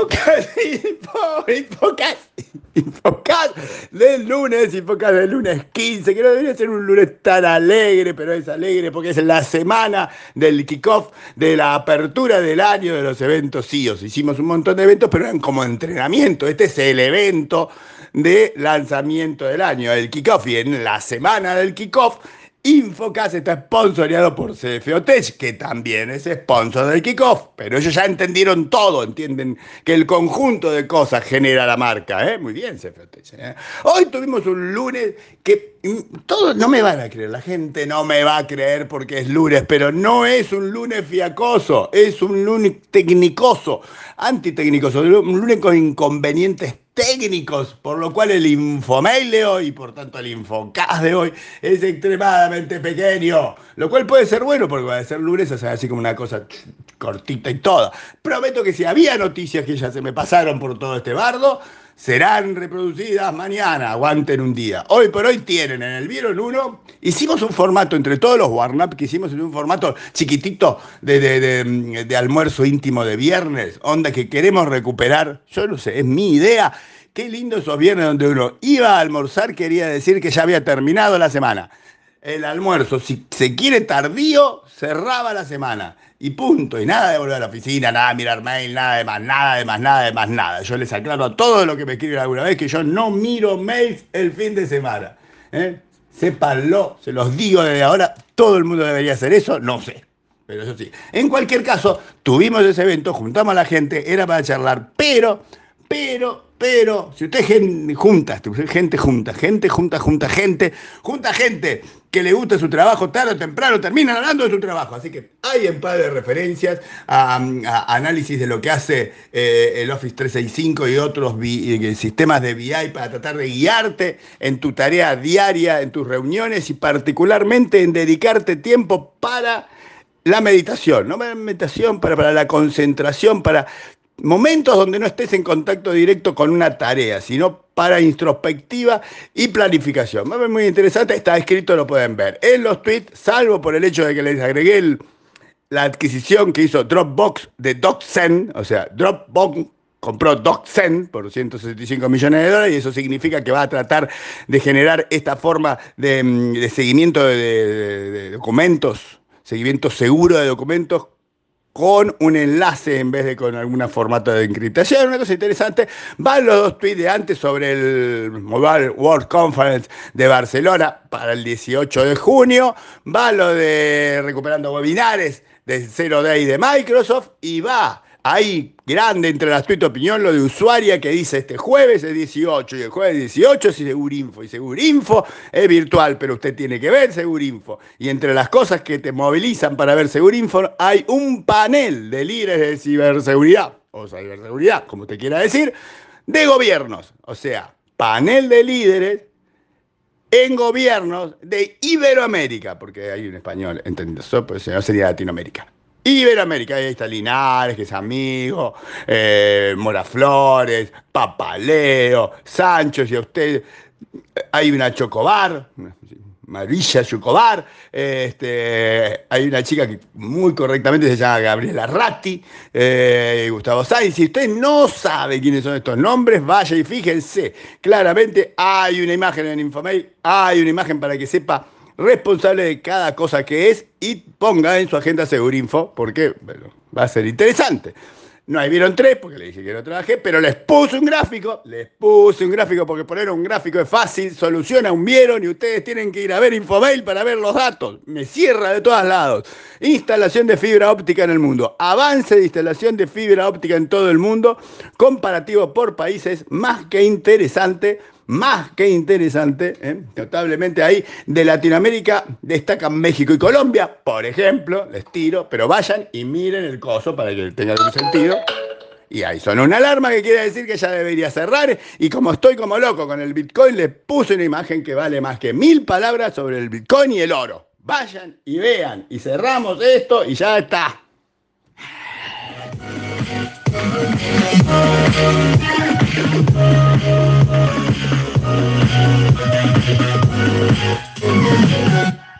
Infocas, info, infocas, del lunes, infocas del lunes 15, que no debería ser un lunes tan alegre, pero es alegre porque es la semana del kickoff, de la apertura del año de los eventos CIOs. Hicimos un montón de eventos, pero eran como entrenamiento. Este es el evento de lanzamiento del año, el kickoff. Y en la semana del kickoff Infocas está sponsoreado por CFOTech, que también es sponsor del kickoff, pero ellos ya entendieron todo, entienden que el conjunto de cosas genera la marca. ¿eh? Muy bien, CFOTech. ¿eh? Hoy tuvimos un lunes que mm, todos no me van a creer, la gente no me va a creer porque es lunes, pero no es un lunes fiacoso, es un lunes tecnicoso, antitecnicoso, un lunes con inconvenientes técnicos, por lo cual el infomail de hoy, y por tanto el infocast de hoy, es extremadamente pequeño, lo cual puede ser bueno porque va a ser lunes, o sea, así como una cosa cortita y toda. Prometo que si había noticias que ya se me pasaron por todo este bardo, serán reproducidas mañana, aguanten un día. Hoy por hoy tienen en el Vieron 1, hicimos un formato entre todos los warm que hicimos en un formato chiquitito de, de, almuerzo íntimo de viernes, onda que queremos recuperar, yo no sé, es mi idea. Qué lindo esos viernes donde uno iba a almorzar, quería decir que ya había terminado la semana. El almuerzo, si se quiere tardío, cerraba la semana y punto. Y nada de volver a la oficina, nada de mirar mail, nada de más, nada de más, nada de más, nada. Yo les aclaro a todo lo que me escriben alguna vez que yo no miro mails el fin de semana. ¿eh? Sépanlo, se los digo desde ahora, todo el mundo debería hacer eso, no sé. Pero eso sí. En cualquier caso, tuvimos ese evento, juntamos a la gente, era para charlar, pero, pero, pero, si usted junta, gente junta, gente junta, junta, gente, junta gente que le gusta su trabajo, tarde o temprano terminan hablando de su trabajo. Así que hay en par de referencias a, análisis de lo que hace eh, el Office 365 y otros eh, sistemas de BI para tratar de guiarte en tu tarea diaria, en tus reuniones y particularmente en dedicarte tiempo para la meditación, no para meditación, para, para la concentración, para momentos donde no estés en contacto directo con una tarea, sino para introspectiva y planificación. Es muy interesante, está escrito, lo pueden ver. En los tweets, salvo por el hecho de que les agregué la adquisición que hizo Dropbox de DocSend, o sea, Dropbox compró DocSend por 175 millones de dólares y eso significa que va a tratar de generar esta forma de, mm, seguimiento de documentos, seguimiento seguro de documentos con un enlace en vez de con algún formato de encriptación. Una cosa interesante, van los dos tweets de antes sobre el Mobile World Conference de Barcelona para el 18 de junio, va lo de recuperando webinares de Zero Day de Microsoft y va Ahí, grande entre las tweets opinión, lo de usuaria que dice este jueves es 18 y el jueves 18 es Segurinfo. Y Segurinfo es virtual, pero usted tiene que ver Segurinfo. Y entre las cosas que te movilizan para ver Segurinfo hay un panel de líderes de ciberseguridad, o ciberseguridad, como usted quiera decir, de gobiernos. O sea, panel de líderes en gobiernos de Iberoamérica, porque hay un español, ¿entendido? Pues no sería Latinoamérica. Iberoamérica, ahí está Linares, que es amigo, eh, Moraflores, Papaleo, Sancho, y a usted hay una Chocobar, Marilla Chocobar, este, hay una chica que muy correctamente se llama Gabriela Ratti, eh, Gustavo Sainz. Si usted no sabe quiénes son estos nombres, vaya y fíjense. Claramente hay una imagen en Infomail, hay una imagen para que sepa responsable de cada cosa que es y ponga en su agenda Segurinfo, porque va a ser interesante. No hay vieron tres, porque le dije que no trabajé, pero les puse un gráfico, les puse un gráfico, porque poner un gráfico es fácil, soluciona un vieron y ustedes tienen que ir a ver Infomail para ver los datos. Me cierra de todos lados. Instalación de fibra óptica en el mundo. Avance de instalación de fibra óptica en todo el mundo. Comparativo por países, más que interesante más que interesante, ¿eh? notablemente ahí de Latinoamérica destacan México y Colombia, por ejemplo, les tiro, pero vayan y miren el coso para que tenga algún sentido. Y ahí son una alarma que quiere decir que ya debería cerrar. Y como estoy como loco con el Bitcoin, le puse una imagen que vale más que mil palabras sobre el Bitcoin y el oro. Vayan y vean. Y cerramos esto y ya está.